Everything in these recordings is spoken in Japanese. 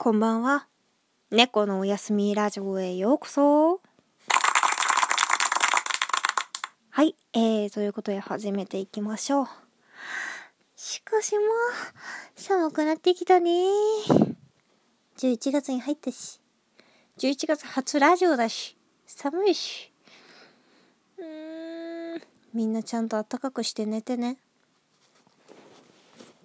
こんばんは。猫のおやすみラジオへようこそ。はい、えー、ということで始めていきましょう。しかしもう、寒くなってきたね11月に入ったし、11月初ラジオだし、寒いし。うーん、みんなちゃんと暖かくして寝てね。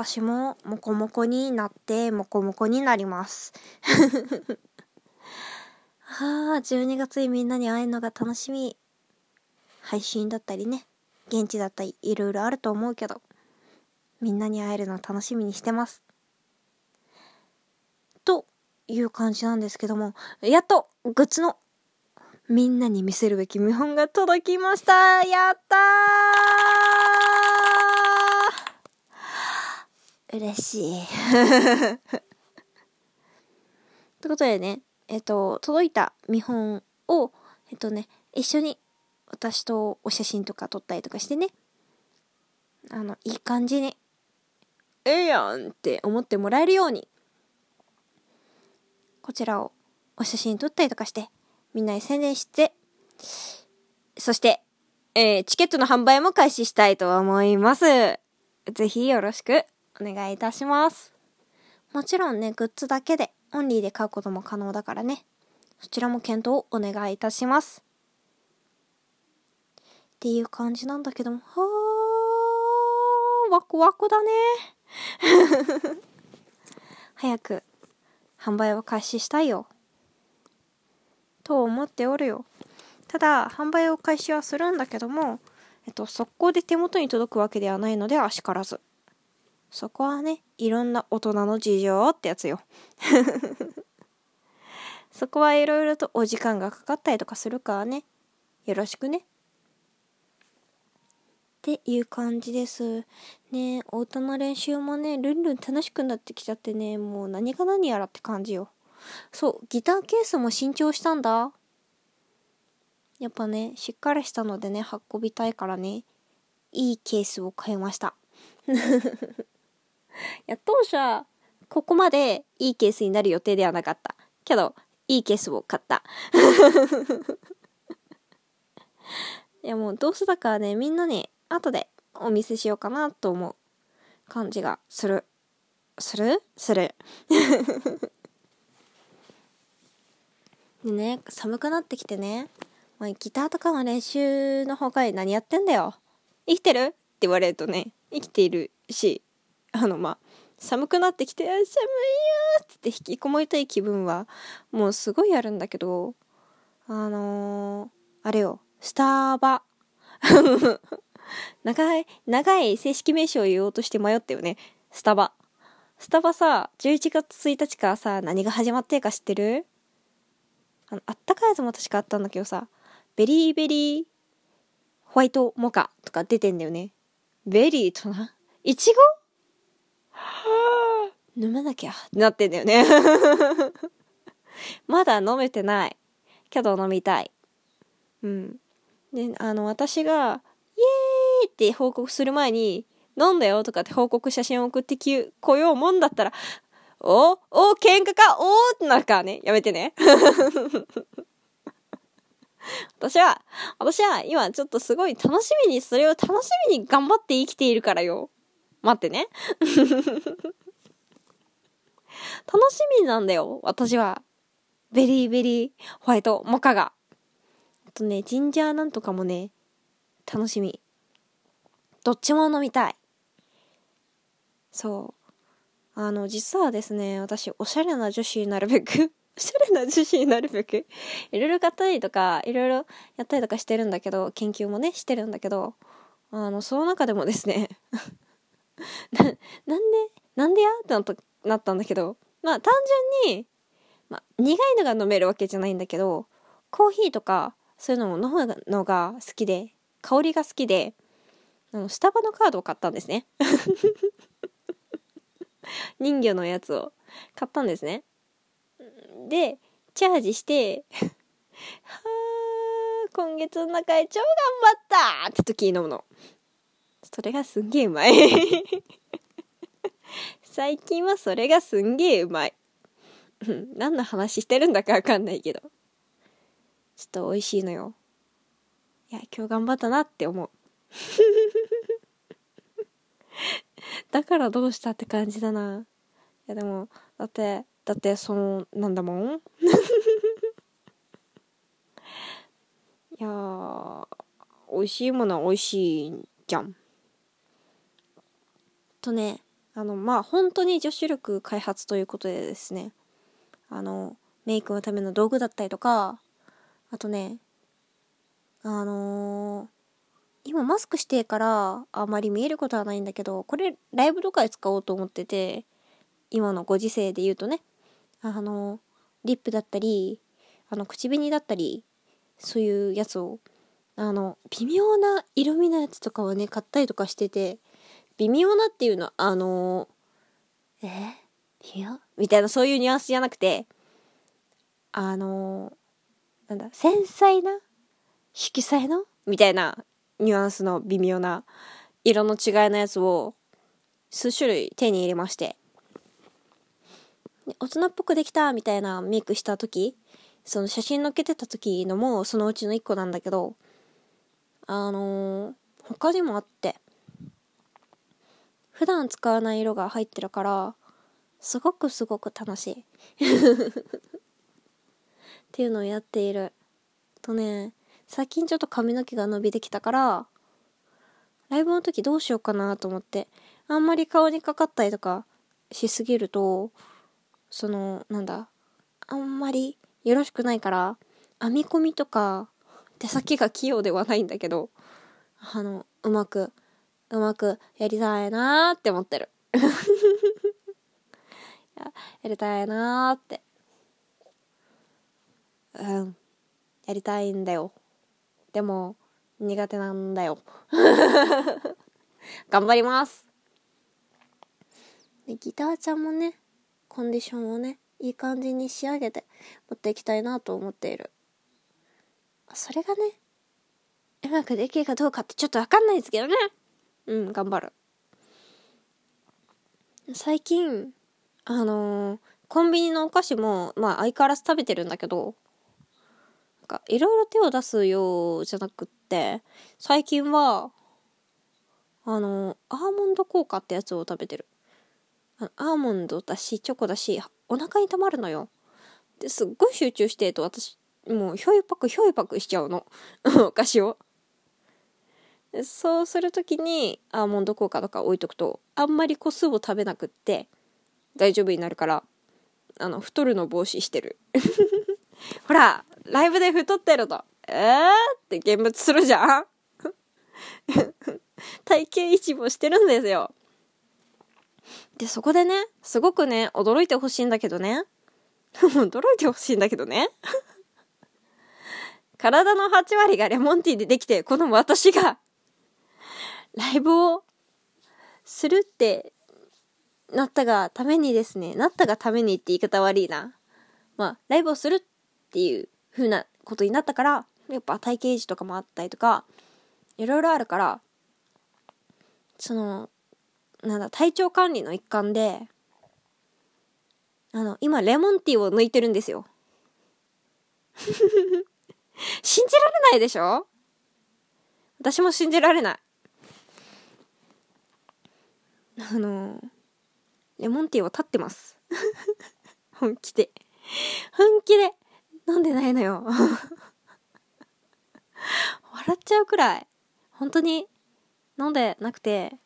私もモコモコになってモコモコになります。はあ、12月にみんなに会えるのが楽しみ。配信だったりね、現地だったりいろいろあると思うけど、みんなに会えるの楽しみにしてます。という感じなんですけども、やっとグッズのみんなに見せるべき見本が届きましたやったー嬉しい。ということでね、えっと、届いた見本を、えっとね、一緒に私とお写真とか撮ったりとかしてね、あの、いい感じに、ええやんって思ってもらえるように、こちらをお写真撮ったりとかして、みんなに宣伝して、そして、えー、チケットの販売も開始したいと思います。ぜひよろしくお願いいたします。もちろんね、グッズだけで、オンリーで買うことも可能だからね。そちらも検討をお願いいたします。っていう感じなんだけども、はー、ワクワクだね。早く販売を開始したいよ。と思っておるよ。ただ、販売を開始はするんだけども、えっと、速攻で手元に届くわけではないので、あしからず。そこはね、いろんな大人の事情ってやつよ。そこはいろいろとお時間がかかったりとかするからね。よろしくね。っていう感じです。ねお歌の練習もね、ルンルン楽しくなってきちゃってね、もう何が何やらって感じよ。そう、ギターケースも新調したんだ。やっぱね、しっかりしたのでね、運びたいからね、いいケースを買いました。いや、当初は、ここまでいいケースになる予定ではなかった。けど、いいケースを買った。いや、もうどうせだからね、みんなに後でお見せしようかなと思う感じがする。する？する。で ね、寒くなってきてね、まあ、ギターとかの練習の他に何やってんだよ。生きてる？って言われるとね、生きているし、あの、まあ、寒くなってきて、寒いよーって引きこもりたい気分は、もうすごいあるんだけど、あのー、あれよ、スターバ。長い、長い正式名称を言おうとして迷ったよね。スタバ。スタバさ、11月1日からさ、何が始まってるか知ってる？あの、あったかいやつも確かあったんだけどさ、ベリーベリーホワイトモカとか出てんだよね。ベリーとな、いちご飲まなきゃってなってんだよね。まだ飲めてない。けど飲みたい。うん。で、あの、私が、イエーイって報告する前に、飲んだよとかって報告写真を送ってき、来ようもんだったら、おお喧嘩か？おーってなるからね。やめてね。私は、私は今ちょっとすごい楽しみに、それを楽しみに頑張って生きているからよ。待ってね。楽しみなんだよ、私は。ベリーベリーホワイトモカが。あとね、ジンジャーなんとかもね、楽しみ。どっちも飲みたい。そう。あの、実はですね、私、おしゃれな女子になるべく、おしゃれな女子になるべく、いろいろ買ったりとか、いろいろやったりとかしてるんだけど、研究もね、してるんだけど、あの、その中でもですね、な、なんで、なんでや？ってなったなったんだけど、まあ単純に、まあ苦いのが飲めるわけじゃないんだけど、コーヒーとかそういうのも飲むのが好きで、香りが好きで、あの、スタバのカードを買ったんですね。人魚のやつを買ったんですね。で、チャージして、はあ、今月の中で超頑張ったって時に飲むの。それがすんげえうまい。最近はそれがすんげえうまい。何の話してるんだかわかんないけど。ちょっと美味しいのよ。いや、今日頑張ったなって思う。だからどうしたって感じだな。いやでも、だって、だってその、なんだもんいやー、美味しいものは美味しいじゃん。とね、あの、まあ、本当に女子力開発ということでですね、あの、メイクのための道具だったりとか、あとね、あのー、今マスクしてからあまり見えることはないんだけど、これライブとかで使おうと思ってて、今のご時世で言うとね、あの、リップだったり、あの、口紅だったり、そういうやつを、あの、微妙な色味のやつとかをね、買ったりとかしてて、微妙なっていうのは、あのー、え？微妙？みたいなそういうニュアンスじゃなくて、あのー、なんだ、繊細な？色彩の？みたいなニュアンスの微妙な色の違いのやつを数種類手に入れまして、大人っぽくできたみたいなメイクした時、その写真載っけてた時のもそのうちの一個なんだけど、あのー、他にもあって、普段使わない色が入ってるから、すごくすごく楽しい。っていうのをやっている。とね、最近ちょっと髪の毛が伸びてきたから、ライブの時どうしようかなと思って、あんまり顔にかかったりとかしすぎると、その、なんだ、あんまりよろしくないから、編み込みとか、手先が器用ではないんだけど、あの、うまくうまくやりたいなーって思ってる。や やりたいなーって。うん。やりたいんだよ。でも、苦手なんだよ。頑張ります。ギターちゃんもね、コンディションをね、いい感じに仕上げて持っていきたいなと思っている。それがね、うまくできるかどうかってちょっとわかんないですけどね。うん、頑張る。最近、あのー、コンビニのお菓子も、まあ相変わらず食べてるんだけど、なんかいろいろ手を出すようじゃなくって、最近は、あのー、アーモンド効果ってやつを食べてる。アーモンドだし、チョコだし、お腹に溜まるのよ。で、すっごい集中してると私、もうひょいぱくひょいぱくしちゃうの。お菓子を。そうするときにアーモンド効果とか置いとくとあんまり個数を食べなくって大丈夫になるからあの太るの防止してる。ほらライブで太ってるとえーって現物するじゃん。体型維持もしてるんですよ。でそこでねすごくね驚いてほしいんだけどね。驚いてほしいんだけどね。体の8割がレモンティーでできてこの私がライブをするってなったがためにですね、なったがためにって言い方悪いな。まあ、ライブをするっていう風なことになったから、やっぱ体型維持とかもあったりとか、いろいろあるから、その、なんだ、体調管理の一環で、あの、今、レモンティーを抜いてるんですよ。信じられないでしょ？私も信じられない。あのレモンティーは立ってます。本気で。本気で。飲んでないのよ。笑っちゃうくらい。本当に飲んでなくて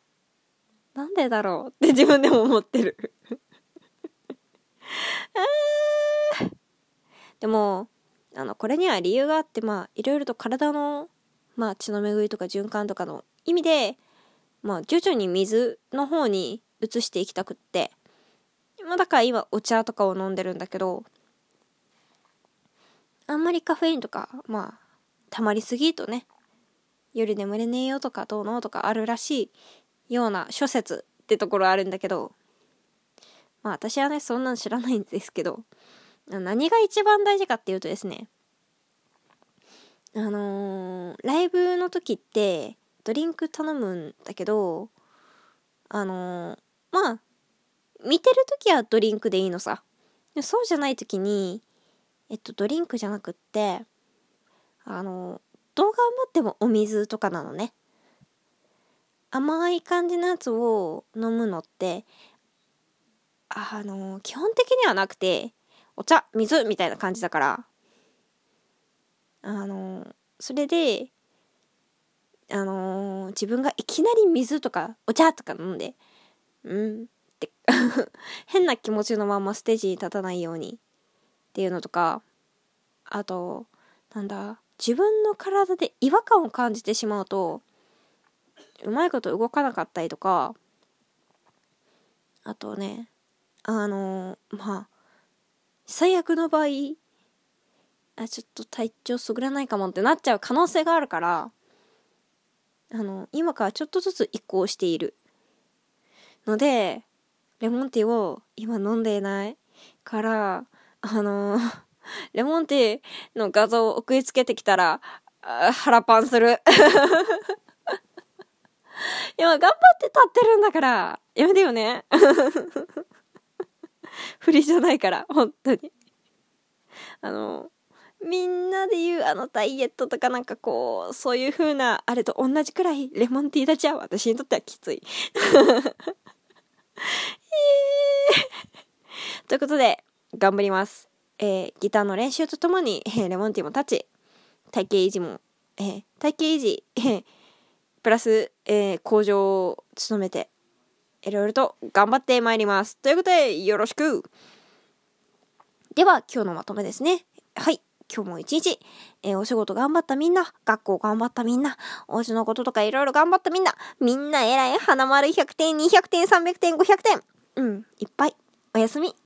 なんでだろうって自分でも思ってる。でもあのこれには理由があってまあいろいろと体のまあ血の巡りとか循環とかの意味でまあ、徐々に水の方に移していきたくって、まあ、だから今お茶とかを飲んでるんだけど、あんまりカフェインとか、まあ、溜まりすぎとね、夜眠れねえよとかどうのとかあるらしいような諸説ってところあるんだけど、まあ私はね、そんなん知らないんですけど、何が一番大事かっていうとですね、あのー、ライブの時って、ドリンク頼むんだけど、あのー、まあ、見てるときはドリンクでいいのさ。そうじゃない時に、えっと、ドリンクじゃなくって、あの、どう頑張ってもお水とかなのね。甘い感じのやつを飲むのって、あの、基本的にはなくて、お茶、水みたいな感じだから、あの、それで、あのー、自分がいきなり水とかお茶とか飲んで、うんって 変な気持ちのままステージに立たないようにっていうのとか、あと、なんだ、自分の体で違和感を感じてしまうと、うまいこと動かなかったりとか、あとね、あのー、まあ、最悪の場合、あ、ちょっと体調優れないかもってなっちゃう可能性があるから、あの、今からちょっとずつ移行している。ので、レモンティーを今飲んでいないから、あの レモンティーの画像を送りつけてきたら、腹パンする。今頑張って立ってるんだから、やめてよね。振りじゃないから、本当に。あの、みんなで言うあのダイエットとかなんかこう、そういう風なあれと同じくらいレモンティーだちゃ私にとってはきつい。ということで、頑張ります。えー、ギターの練習とともに、えー、レモンティーも立ち、体型維持も、えー、体型維持、えー、プラス、えー、向上を努めて、いろいろと頑張ってまいります。ということで、よろしくでは、今日のまとめですね。はい。今日も一日、えー、お仕事頑張ったみんな、学校頑張ったみんな、お家のこととかいろいろ頑張ったみんな、みんな偉い、花丸100点、200点、300点、500点。うん、いっぱい。おやすみ。